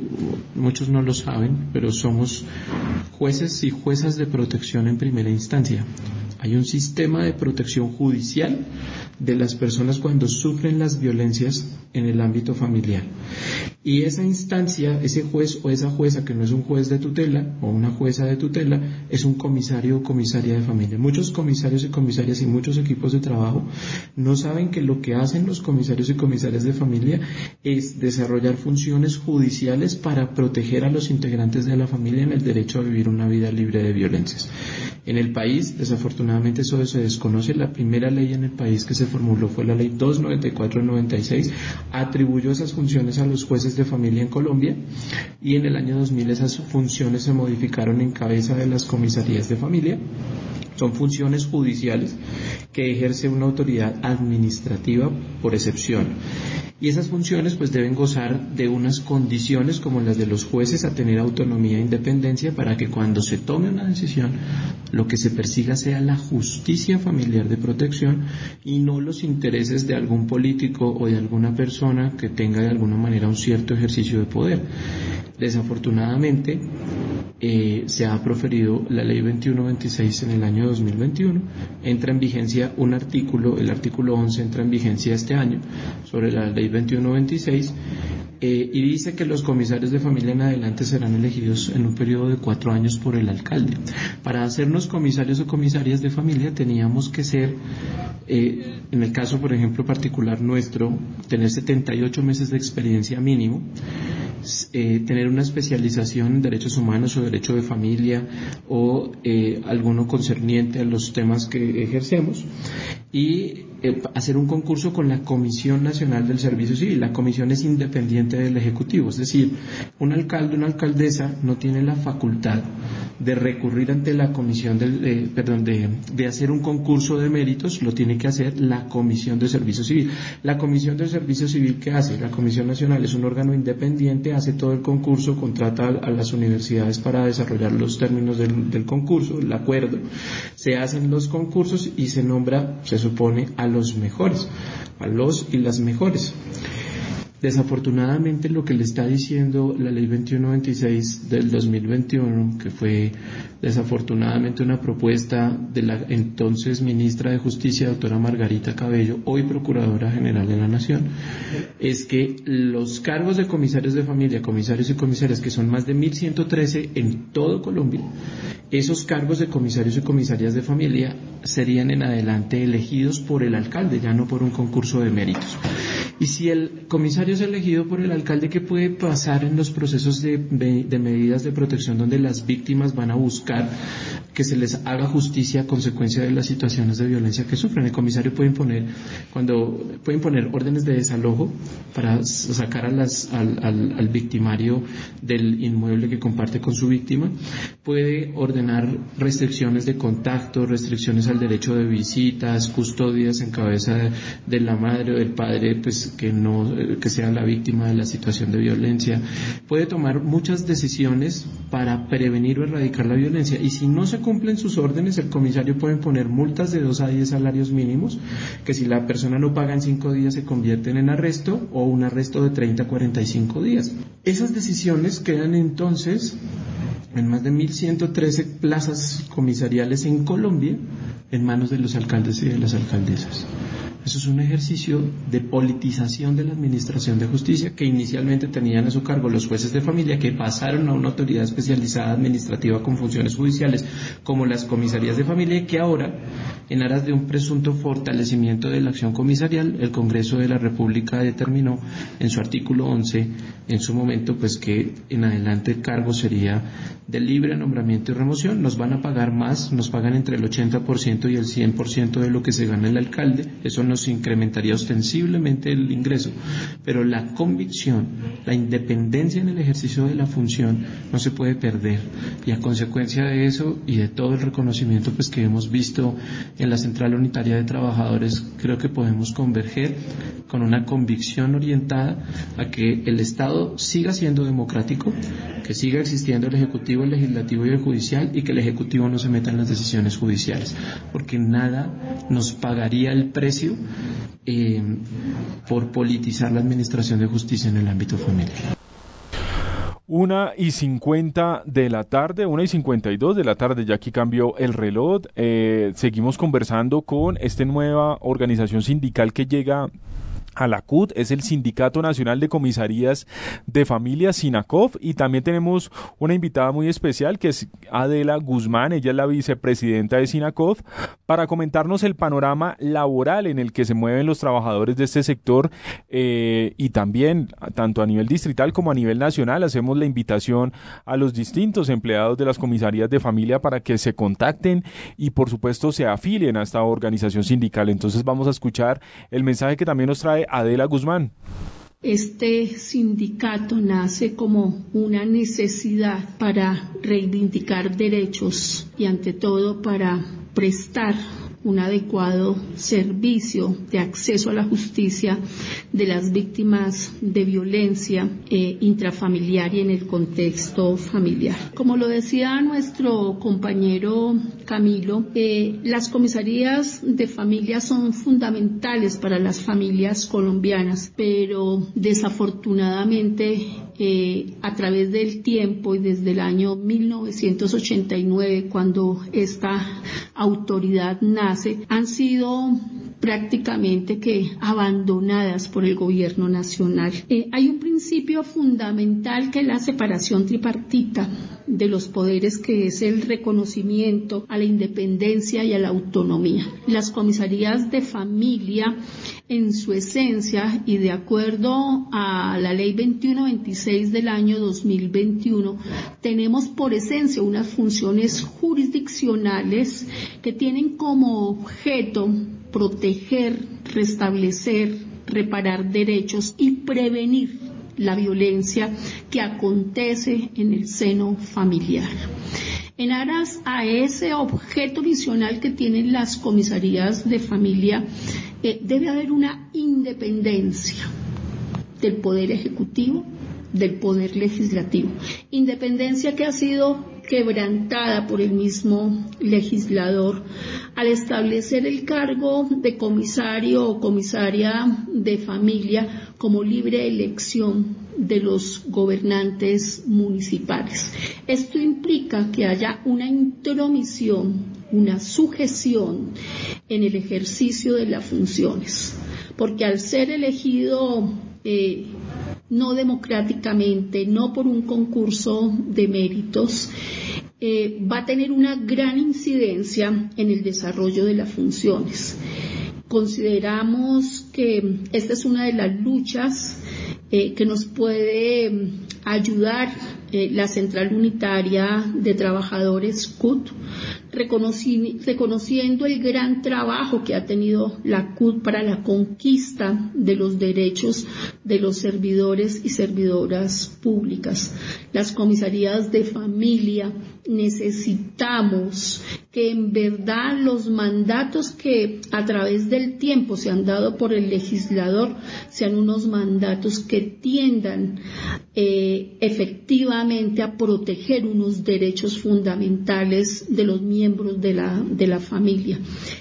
muchos no lo saben, pero somos jueces y juezas de protección en primera instancia. Hay un sistema de protección judicial de las personas cuando sufren las violencias en el ámbito familiar. Y esa instancia, ese juez o esa jueza que no es un juez de tutela o una jueza de tutela, es un comisario o comisaria de familia. Muchos comisarios y comisarias y muchos equipos de trabajo no saben que lo que hacen los comisarios y comisarias de familia es desarrollar funciones judiciales para proteger a los integrantes de la familia en el derecho a vivir una vida libre de violencias. En el país, desafortunadamente, eso se desconoce. La primera ley en el país que se formuló fue la ley 294-96, atribuyó esas funciones a los jueces de familia en Colombia y en el año 2000 esas funciones se modificaron en cabeza de las comisarías de familia. Son funciones judiciales que ejerce una autoridad administrativa por excepción y esas funciones pues deben gozar de unas condiciones como las de los jueces a tener autonomía e independencia para que cuando se tome una decisión lo que se persiga sea la justicia familiar de protección y no los intereses de algún político o de alguna persona que tenga de alguna manera un cierto ejercicio de poder. Desafortunadamente, eh, se ha proferido la ley 2126 en el año 2021. Entra en vigencia un artículo, el artículo 11 entra en vigencia este año sobre la ley 2126, eh, y dice que los comisarios de familia en adelante serán elegidos en un periodo de cuatro años por el alcalde. Para hacernos comisarios o comisarias de familia teníamos que ser, eh, en el caso, por ejemplo, particular nuestro, tener 78 meses de experiencia mínimo, eh, tener una especialización en derechos humanos o derecho de familia o alguno concerniente a los temas que ejercemos y eh, hacer un concurso con la Comisión Nacional del Servicio Civil. La comisión es independiente del Ejecutivo, es decir, un alcalde, una alcaldesa no tiene la facultad de recurrir ante la comisión del, perdón, de, hacer un concurso de méritos, lo tiene que hacer la Comisión de Servicio Civil. La Comisión de Servicio Civil, ¿qué hace? La Comisión Nacional es un órgano independiente, hace todo el concurso, contrata a, las universidades para desarrollar los términos del, del concurso, el acuerdo, se hacen los concursos y se nombra, se supone, a los mejores, a los y las mejores. Desafortunadamente lo que le está diciendo la ley 2126 del 2021, que fue desafortunadamente una propuesta de la entonces ministra de Justicia, doctora Margarita Cabello, hoy Procuradora General de la Nación, es que los cargos de comisarios de familia, comisarios y comisarias, que son más de 1.113 en todo Colombia, esos cargos de comisarios y comisarias de familia serían en adelante elegidos por el alcalde, ya no por un concurso de méritos. Y si el comisario es elegido por el alcalde, ¿qué puede pasar en los procesos de, medidas de protección donde las víctimas van a buscar que se les haga justicia a consecuencia de las situaciones de violencia que sufren? El comisario puede imponer, cuando puede imponer órdenes de desalojo para sacar a las, al, al, victimario del inmueble que comparte con su víctima, puede ordenar restricciones de contacto, restricciones al derecho de visitas, custodias en cabeza de la madre o del padre, pues que no que sea la víctima de la situación de violencia, puede tomar muchas decisiones para prevenir o erradicar la violencia y si no se cumplen sus órdenes, el comisario puede poner multas de 2 a 10 salarios mínimos, que si la persona no paga en 5 días se convierten en arresto o un arresto de 30 a 45 días. Esas decisiones quedan entonces en más de 1.113 plazas comisariales en Colombia en manos de los alcaldes y de las alcaldesas. Eso es un ejercicio de politización de la Administración de Justicia que inicialmente tenían a su cargo los jueces de familia que pasaron a una autoridad especializada administrativa con funciones judiciales como las comisarías de familia y que ahora, en aras de un presunto fortalecimiento de la acción comisarial, el Congreso de la República determinó en su artículo 11 en su momento pues que en adelante el cargo sería de libre nombramiento y remoción. Nos van a pagar más, nos pagan entre el 80% y el 100% de lo que se gana el alcalde. Eso nos incrementaría ostensiblemente ingreso. Pero la convicción, la independencia en el ejercicio de la función no se puede perder. Y a consecuencia de eso y de todo el reconocimiento pues que hemos visto en la Central Unitaria de Trabajadores, creo que podemos converger con una convicción orientada a que el Estado siga siendo democrático, que siga existiendo el Ejecutivo, el Legislativo y el Judicial y que el Ejecutivo no se meta en las decisiones judiciales, porque nada nos pagaría el precio eh, por politizar la administración de justicia en el ámbito familiar. Una y cincuenta de la tarde, una y cincuenta y dos de la tarde, ya aquí cambió el reloj. Eh, seguimos conversando con esta nueva organización sindical que llega a la CUT, es el Sindicato Nacional de Comisarías de Familia SINACOF y también tenemos una invitada muy especial que es Adela Guzmán, ella es la vicepresidenta de SINACOF, para comentarnos el panorama laboral en el que se mueven los trabajadores de este sector eh, y también tanto a nivel distrital como a nivel nacional hacemos la invitación a los distintos empleados de las comisarías de familia para que se contacten y por supuesto se afilien a esta organización sindical. Entonces vamos a escuchar el mensaje que también nos trae Adela Guzmán. Este sindicato nace como una necesidad para reivindicar derechos y ante todo para prestar un adecuado servicio de acceso a la justicia de las víctimas de violencia eh, intrafamiliar y en el contexto familiar. Como lo decía nuestro compañero Camilo, eh, las comisarías de familia son fundamentales para las familias colombianas, pero desafortunadamente eh, a través del tiempo y desde el año 1989, cuando esta autoridad nace, han sido prácticamente que abandonadas por el gobierno nacional. Eh, hay un principio fundamental que es la separación tripartita de los poderes, que es el reconocimiento a la independencia y a la autonomía. Las comisarías de familia en su esencia y de acuerdo a la ley 2126 del año 2021, tenemos por esencia unas funciones jurisdiccionales que tienen como objeto proteger, restablecer, reparar derechos y prevenir la violencia que acontece en el seno familiar. En aras a ese objeto visional que tienen las comisarías de familia, eh, debe haber una independencia del poder ejecutivo, del poder legislativo. Independencia que ha sido quebrantada por el mismo legislador al establecer el cargo de comisario o comisaria de familia como libre elección de los gobernantes municipales. Esto implica que haya una intromisión, una sujeción en el ejercicio de las funciones, porque al ser elegido eh, no democráticamente, no por un concurso de méritos, eh, va a tener una gran incidencia en el desarrollo de las funciones. Consideramos que esta es una de las luchas eh, que nos puede mm, ayudar la Central Unitaria de Trabajadores CUT, reconociendo el gran trabajo que ha tenido la CUT para la conquista de los derechos de los servidores y servidoras públicas. Las comisarías de familia necesitamos que en verdad los mandatos que a través del tiempo se han dado por el legislador sean unos mandatos que tiendan eh, efectivamente a proteger unos derechos fundamentales de los miembros de la, de la familia.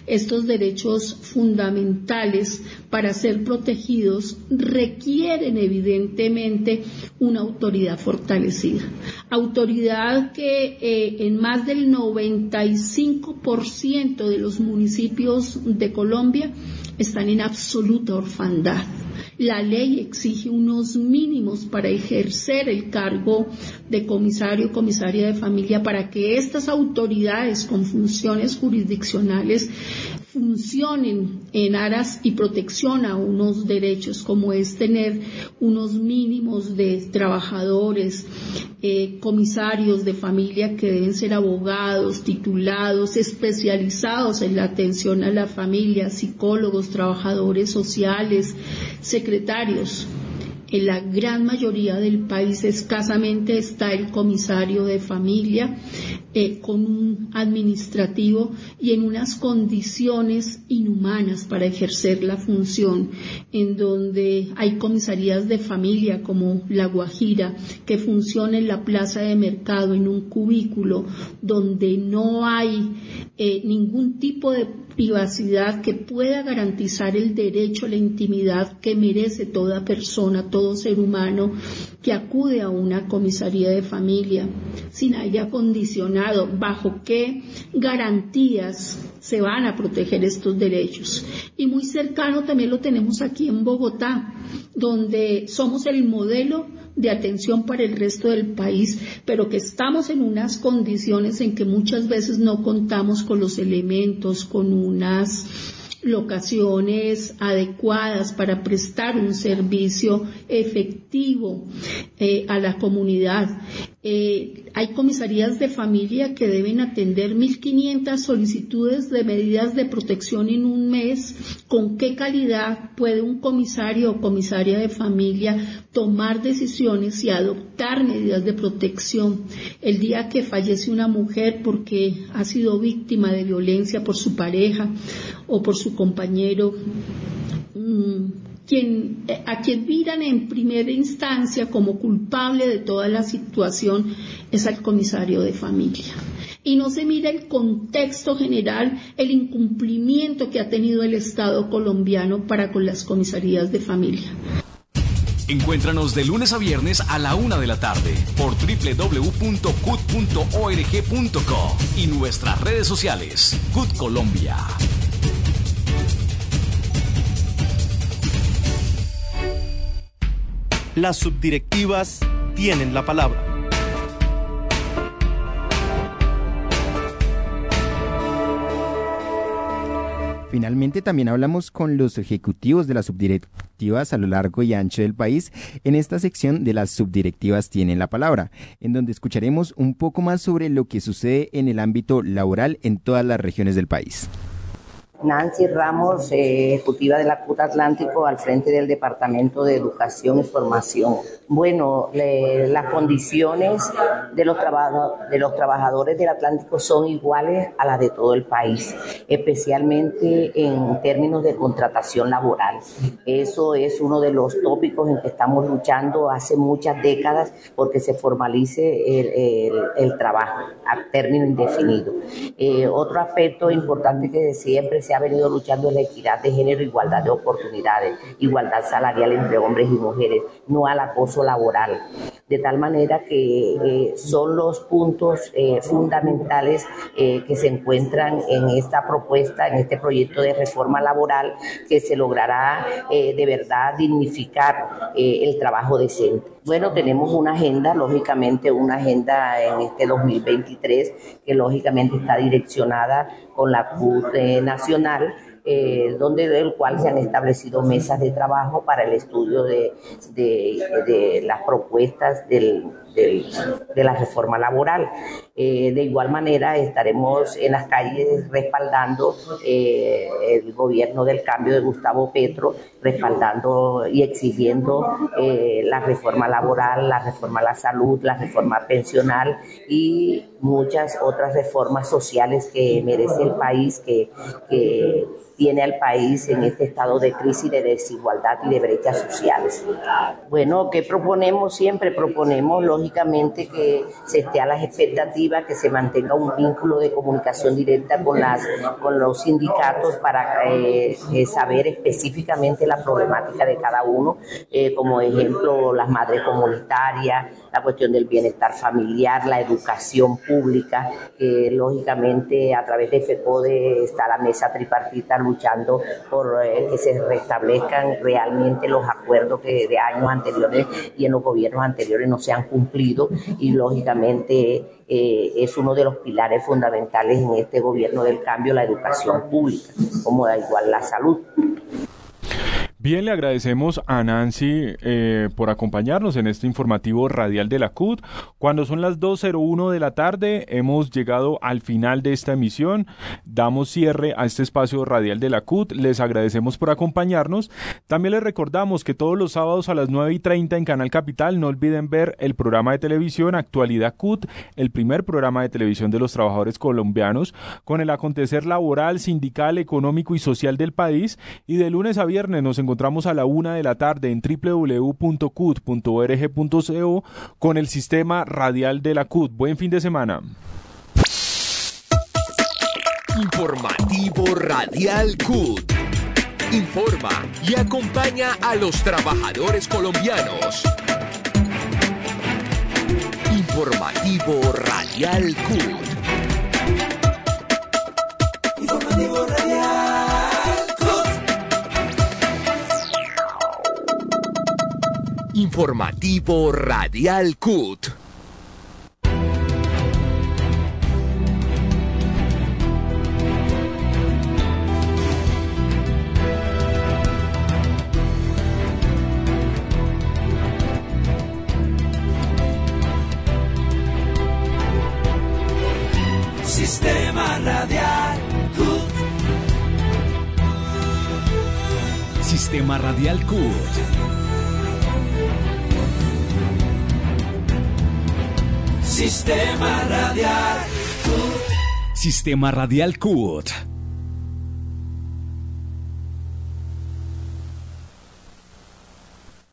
Estos derechos fundamentales para ser protegidos requieren evidentemente una autoridad fortalecida. Autoridad que eh, en más del 95% de los municipios de Colombia están en absoluta orfandad. La ley exige unos mínimos para ejercer el cargo de comisario o comisaria de familia para que estas autoridades con funciones jurisdiccionales funcionen en aras y protección a unos derechos como es tener unos mínimos de trabajadores, eh, comisarios de familia que deben ser abogados, titulados, especializados en la atención a la familia, psicólogos, trabajadores sociales, secretarios. En la gran mayoría del país escasamente está el comisario de familia eh, con un administrativo y en unas condiciones inhumanas para ejercer la función, en donde hay comisarías de familia como La Guajira, que funciona en la plaza de mercado en un cubículo, donde no hay eh, ningún tipo de privacidad que pueda garantizar el derecho a la intimidad que merece toda persona, todo ser humano que acude a una comisaría de familia, sin aire acondicionado, bajo qué garantías se van a proteger estos derechos. Y muy cercano también lo tenemos aquí en Bogotá, donde somos el modelo de atención para el resto del país, pero que estamos en unas condiciones en que muchas veces no contamos con los elementos, con unas locaciones adecuadas para prestar un servicio efectivo eh, a la comunidad. Eh, hay comisarías de familia que deben atender 1.500 solicitudes de medidas de protección en un mes. ¿Con qué calidad puede un comisario o comisaria de familia tomar decisiones y adoptar medidas de protección? El día que fallece una mujer porque ha sido víctima de violencia por su pareja o por su compañero, mm, a quien miran en primera instancia como culpable de toda la situación es al comisario de familia. Y no se mira el contexto general, el incumplimiento que ha tenido el Estado colombiano para con las comisarías de familia. Encuéntranos de lunes a viernes a la una de la tarde por www.cut.org.co y nuestras redes sociales. CUT Colombia. Las subdirectivas tienen la palabra. Finalmente también hablamos con los ejecutivos de las subdirectivas a lo largo y ancho del país en esta sección de las subdirectivas tienen la palabra, en donde escucharemos un poco más sobre lo que sucede en el ámbito laboral en todas las regiones del país. Nancy Ramos, eh, ejecutiva de la CUT Atlántico, al frente del Departamento de Educación y Formación. Bueno, las condiciones de los, de los trabajadores del Atlántico son iguales a las de todo el país, especialmente en términos de contratación laboral. Eso es uno de los tópicos en que estamos luchando hace muchas décadas porque se formalice el, trabajo a término indefinido. Eh, otro aspecto importante que siempre se ha venido luchando es la equidad de género, igualdad de oportunidades, igualdad salarial entre hombres y mujeres, no al acoso laboral. De tal manera que eh, son los puntos eh, fundamentales eh, que se encuentran en esta propuesta, en este proyecto de reforma laboral que se logrará de verdad dignificar el trabajo decente. Bueno, tenemos una agenda, lógicamente una agenda en este 2023 que lógicamente está direccionada con la CUT nacional eh, donde del cual se han establecido mesas de trabajo para el estudio de, de, las propuestas del, de la reforma laboral. Eh, de igual manera, estaremos en las calles respaldando eh, el gobierno del cambio de Gustavo Petro, respaldando y exigiendo la reforma laboral, la reforma a la salud, la reforma pensional y muchas otras reformas sociales que merece el país, que, que tiene al país en este estado de crisis, de desigualdad y de brechas sociales. Bueno, ¿qué proponemos siempre? Proponemos, lógicamente, que se esté a las expectativas, que se mantenga un vínculo de comunicación directa con, las, con los sindicatos para eh, eh, saber específicamente la problemática de cada uno, eh, como ejemplo, las madres comunitarias, la cuestión del bienestar familiar, la educación pública, lógicamente a través de FECODE está la mesa tripartita luchando por eh, que se restablezcan realmente los acuerdos que de años anteriores y en los gobiernos anteriores no se han cumplido y lógicamente eh, es uno de los pilares fundamentales en este gobierno del cambio la educación pública, como da igual la salud. Bien, le agradecemos a Nancy eh, por acompañarnos en este informativo radial de la CUT. Cuando son las 2.01 de la tarde, hemos llegado al final de esta emisión. Damos cierre a este espacio radial de la CUT. Les agradecemos por acompañarnos. También les recordamos que todos los sábados a las 9.30 en Canal Capital no olviden ver el programa de televisión Actualidad CUT, el primer programa de televisión de los trabajadores colombianos, con el acontecer laboral, sindical, económico y social del país. Y de lunes a viernes nos encontramos encontramos a la una de la tarde en www.cut.org.co con el sistema radial de la CUT. Buen fin de semana. Informativo Radial CUT. Informa y acompaña a los trabajadores colombianos. Informativo Radial CUT. Informativo Radial. Informativo Radial CUT. Sistema Radial CUT. Sistema Radial CUT. Sistema Radial CUT. Sistema Radial CUT.